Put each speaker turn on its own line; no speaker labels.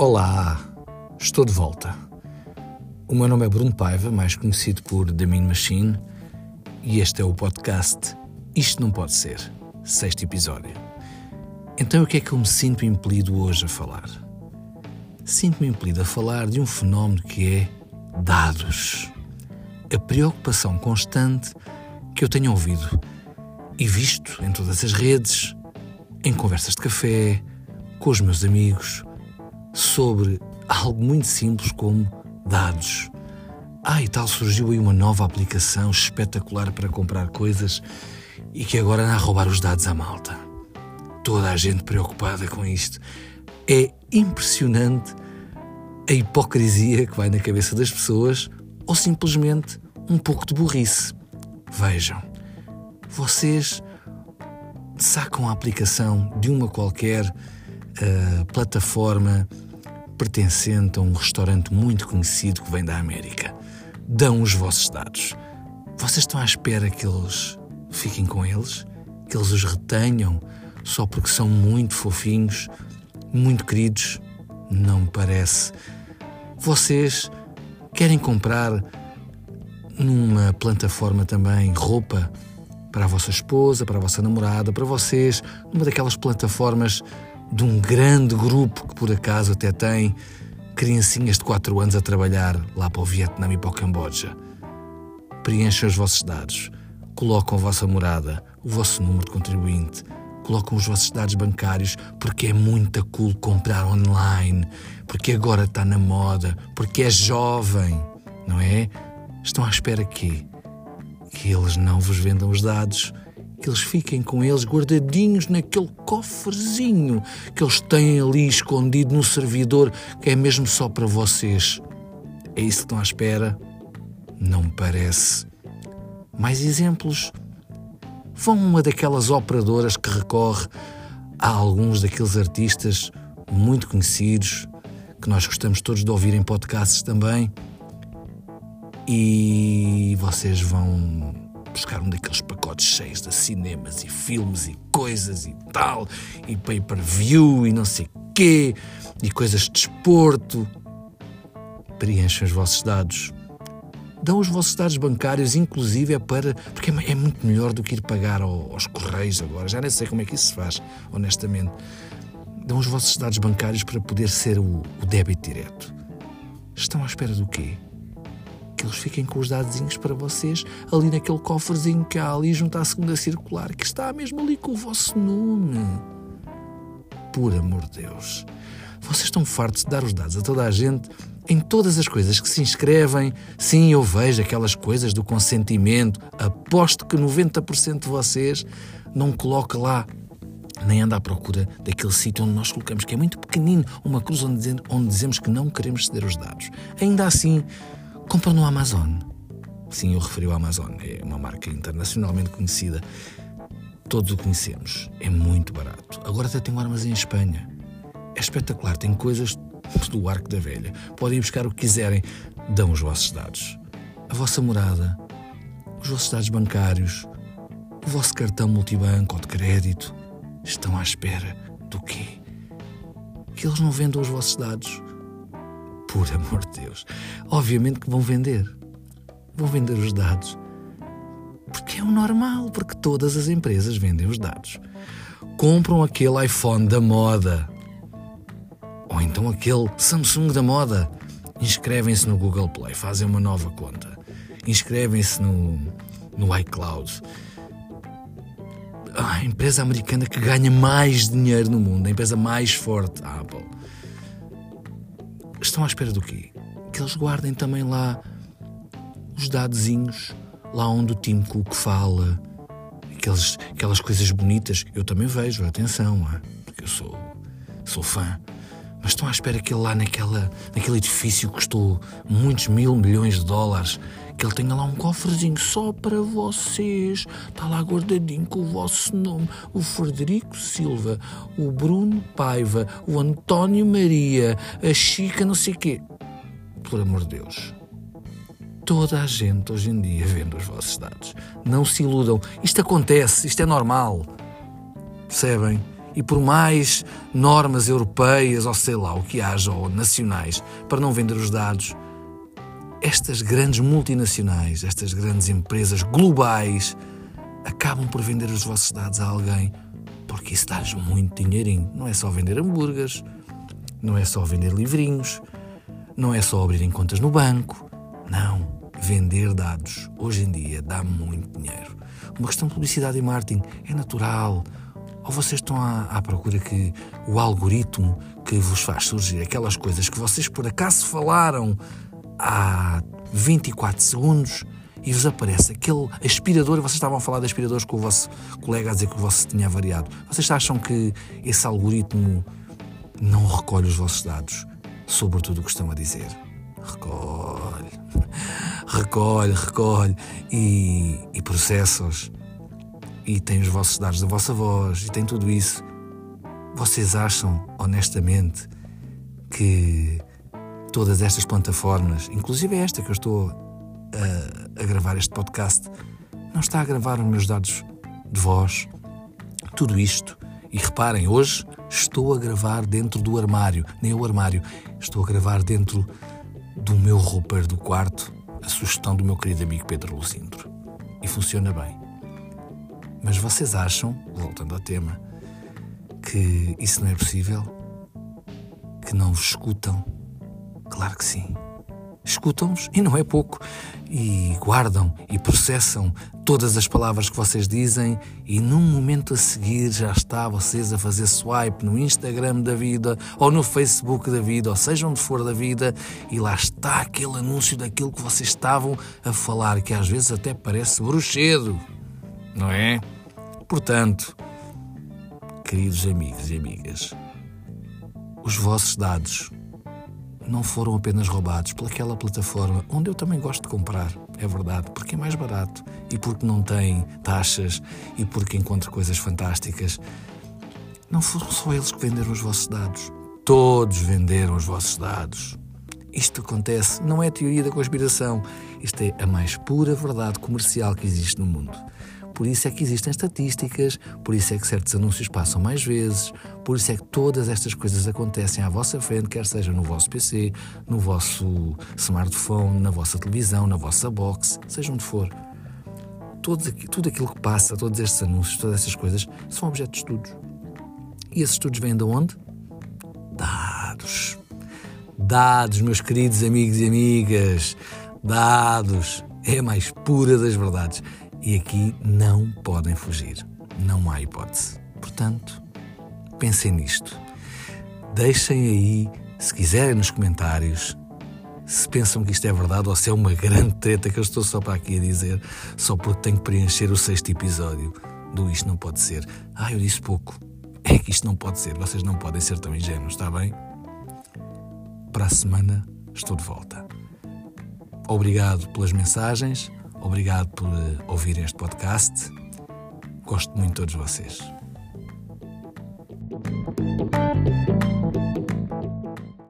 Olá, estou de volta. O meu nome é Bruno Paiva, mais conhecido por The Mean Machine, e este é o podcast Isto Não Pode Ser, sexto episódio. Então, o que é que eu me sinto impelido hoje a falar? Sinto-me impelido a falar de um fenómeno que é dados. A preocupação constante que eu tenho ouvido e visto em todas as redes, em conversas de café, com os meus amigos, sobre algo muito simples como dados. Ah, e tal surgiu aí uma nova aplicação espetacular para comprar coisas e que agora anda a roubar os dados à malta. Toda a gente preocupada com isto. É impressionante a hipocrisia que vai na cabeça das pessoas ou simplesmente um pouco de burrice. Vejam, vocês sacam a aplicação de uma qualquer uh, plataforma pertencente a um restaurante muito conhecido que vem da América. Dão os vossos dados. Vocês estão à espera que eles fiquem com eles? Que eles os retenham só porque são muito fofinhos, muito queridos? Não me parece. Vocês querem comprar numa plataforma também roupa para a vossa esposa, para a vossa namorada, para vocês, numa daquelas plataformas de um grande grupo que por acaso até tem criancinhas de 4 anos a trabalhar lá para o Vietnã e para o Camboja. Preenchem os vossos dados, colocam a vossa morada, o vosso número de contribuinte, colocam os vossos dados bancários porque é muito cool comprar online, porque agora está na moda, porque é jovem, não é? Estão à espera que que eles não vos vendam os dados, que eles fiquem com eles guardadinhos naquele cofrezinho que eles têm ali escondido no servidor, que é mesmo só para vocês. É isso que estão à espera? Não parece. Mais exemplos? Vão uma daquelas operadoras que recorre a alguns daqueles artistas muito conhecidos, que nós gostamos todos de ouvir em podcasts também, e vocês vão buscar um daqueles pacotes cheios de cinemas e filmes e coisas e tal, e pay-per-view e não sei quê, e coisas de desporto. Preenchem os vossos dados. Dão os vossos dados bancários, inclusive é para. porque é, é muito melhor do que ir pagar aos correios agora. Já nem sei como é que isso se faz, honestamente. Dão os vossos dados bancários para poder ser o, o débito direto. Estão à espera do quê? Que eles fiquem com os dados para vocês ali naquele cofrezinho que há ali junto à segunda circular, que está mesmo ali com o vosso nome. Por amor de Deus. Vocês estão fartos de dar os dados a toda a gente em todas as coisas que se inscrevem. Sim, eu vejo aquelas coisas do consentimento. Aposto que 90% de vocês não coloca lá nem anda à procura daquele sítio onde nós colocamos, que é muito pequenino, uma cruz onde, onde dizemos que não queremos ceder os dados. Ainda assim, compram no Amazon. Sim, eu referi ao Amazon, é uma marca internacionalmente conhecida. Todos o conhecemos, é muito barato. Agora até tem um armazém em Espanha. É espetacular, tem coisas do Arco da Velha. Podem buscar o que quiserem, dão os vossos dados. A vossa morada, os vossos dados bancários, o vosso cartão multibanco ou de crédito. Estão à espera do quê? Que eles não vendam os vossos dados por amor de Deus. Obviamente que vão vender. Vão vender os dados. Porque é o normal, porque todas as empresas vendem os dados. Compram aquele iPhone da moda. Ou então aquele Samsung da moda. Inscrevem-se no Google Play, fazem uma nova conta. Inscrevem-se no, no iCloud. A empresa americana que ganha mais dinheiro no mundo, a empresa mais forte, a Apple estão à espera do quê? Que eles guardem também lá os dadozinhos, lá onde o Tim Cook fala, aqueles, aquelas coisas bonitas. Eu também vejo, atenção, porque eu sou, sou fã. Mas estão à espera que ele lá naquela, naquele edifício que custou muitos mil milhões de dólares, que ele tenha lá um cofrezinho só para vocês. Está lá guardadinho com o vosso nome. O Frederico Silva, o Bruno Paiva, o António Maria, a Chica, não sei quê. Por amor de Deus. Toda a gente hoje em dia vende os vossos dados. Não se iludam. Isto acontece, isto é normal. Percebem? E por mais normas europeias ou sei lá o que haja, ou nacionais, para não vender os dados, estas grandes multinacionais, estas grandes empresas globais, acabam por vender os vossos dados a alguém porque isso dá-lhes muito dinheirinho. Não é só vender hambúrgueres, não é só vender livrinhos, não é só abrirem contas no banco. Não. Vender dados hoje em dia dá muito dinheiro. Uma questão de publicidade e marketing é natural. Ou vocês estão à, à procura que o algoritmo que vos faz surgir aquelas coisas que vocês por acaso falaram há 24 segundos e vos aparece aquele aspirador, vocês estavam a falar de aspiradores com o vosso colega a dizer que o vosso tinha variado. Vocês acham que esse algoritmo não recolhe os vossos dados sobre tudo o que estão a dizer? Recolhe, recolhe, recolhe e, e processa-os. E tem os vossos dados da vossa voz e tem tudo isso. Vocês acham, honestamente, que todas estas plataformas, inclusive esta que eu estou a, a, gravar este podcast, não está a gravar os meus dados de voz, tudo isto. E reparem, hoje estou a gravar dentro do armário, nem o armário, estou a gravar dentro do meu roupeiro do quarto, a sugestão do meu querido amigo Pedro Lucindro. E funciona bem. Mas vocês acham, voltando ao tema, que isso não é possível? Que não vos escutam? Claro que sim. Escutam-nos, e não é pouco, e guardam e processam todas as palavras que vocês dizem, e num momento a seguir já está vocês a fazer swipe no Instagram da vida, ou no Facebook da vida, ou seja onde for da vida, e lá está aquele anúncio daquilo que vocês estavam a falar, que às vezes até parece bruxedo, não é? Portanto, queridos amigos e amigas, os vossos dados não foram apenas roubados pelaquela plataforma onde eu também gosto de comprar, é verdade, porque é mais barato e porque não tem taxas e porque encontro coisas fantásticas. Não foram só eles que venderam os vossos dados. Todos venderam os vossos dados. Isto acontece, não é teoria da conspiração. Isto é a mais pura verdade comercial que existe no mundo. Por isso é que existem estatísticas, por isso é que certos anúncios passam mais vezes, por isso é que todas estas coisas acontecem à vossa frente, quer seja no vosso PC, no vosso smartphone, na vossa televisão, na vossa box, seja onde for. Todos, tudo aquilo que passa, todos estes anúncios, todas essas coisas, são objetos de estudos. E esses estudos vêm de onde? Dados. Dados, meus queridos amigos e amigas. Dados. É a mais pura das verdades. E aqui não podem fugir. Não há hipótese. Portanto, pensem nisto. Deixem aí, se quiserem, nos comentários, se pensam que isto é verdade ou se é uma grande treta que eu estou só para aqui a dizer, só porque tenho que preencher o sexto episódio do Isto Não Pode Ser. Ah, eu disse pouco. É que isto não pode ser. Vocês não podem ser tão ingênuos, está bem? Para a semana estou de volta. Obrigado pelas mensagens Obrigado por eh, ouvir este podcast. Gosto muito de todos vocês.